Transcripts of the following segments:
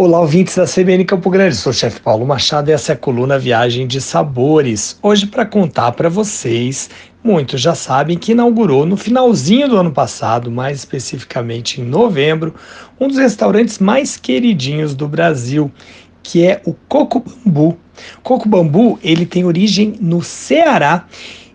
Olá, ouvintes da CBN Campo Grande. Sou o chefe Paulo Machado e essa é a coluna Viagem de Sabores. Hoje, para contar para vocês, muitos já sabem que inaugurou no finalzinho do ano passado, mais especificamente em novembro, um dos restaurantes mais queridinhos do Brasil, que é o Coco Bambu. Coco Bambu, ele tem origem no Ceará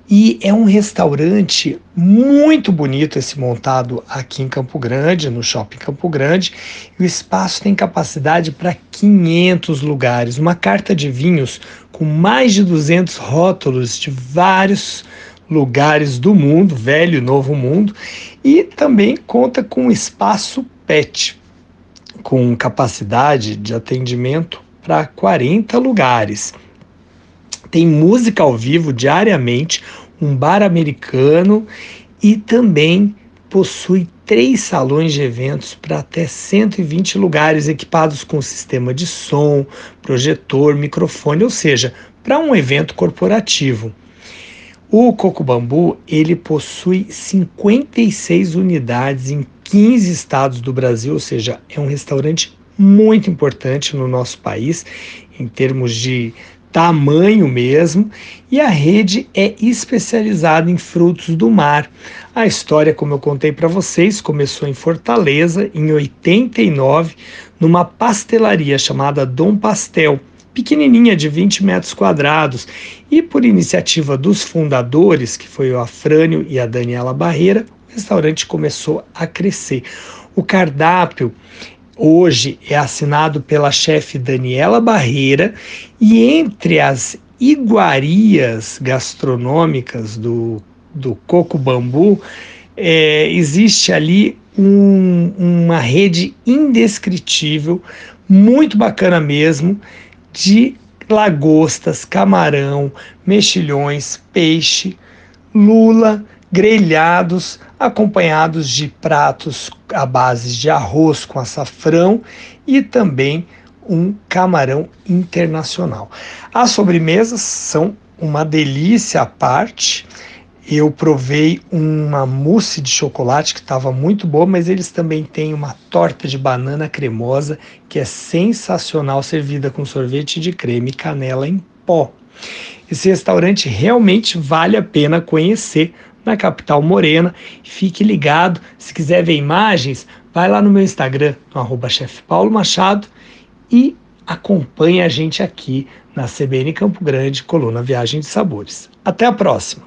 e é um restaurante muito bonito esse montado aqui em Campo Grande, no Shopping Campo Grande. E o espaço tem capacidade para 500 lugares. Uma carta de vinhos com mais de 200 rótulos de vários lugares do mundo, velho e novo mundo. E também conta com espaço PET, com capacidade de atendimento para 40 lugares tem música ao vivo diariamente, um bar americano e também possui três salões de eventos para até 120 lugares equipados com sistema de som, projetor, microfone, ou seja, para um evento corporativo. O Coco Bambu, ele possui 56 unidades em 15 estados do Brasil, ou seja, é um restaurante muito importante no nosso país em termos de tamanho mesmo, e a rede é especializada em frutos do mar. A história, como eu contei para vocês, começou em Fortaleza em 89, numa pastelaria chamada Dom Pastel, pequenininha de 20 metros quadrados, e por iniciativa dos fundadores, que foi o Afrânio e a Daniela Barreira, o restaurante começou a crescer. O cardápio hoje é assinado pela chefe Daniela Barreira e entre as iguarias gastronômicas do, do Coco Bambu é, existe ali um, uma rede indescritível, muito bacana mesmo, de lagostas, camarão, mexilhões, peixe, lula, grelhados, acompanhados de pratos à base de arroz com açafrão e também um camarão internacional. As sobremesas são uma delícia à parte. Eu provei uma mousse de chocolate que estava muito boa, mas eles também têm uma torta de banana cremosa que é sensacional, servida com sorvete de creme e canela em pó. Esse restaurante realmente vale a pena conhecer na capital morena. Fique ligado, se quiser ver imagens, vai lá no meu Instagram, no arroba Machado, e acompanhe a gente aqui na CBN Campo Grande, coluna Viagem de Sabores. Até a próxima!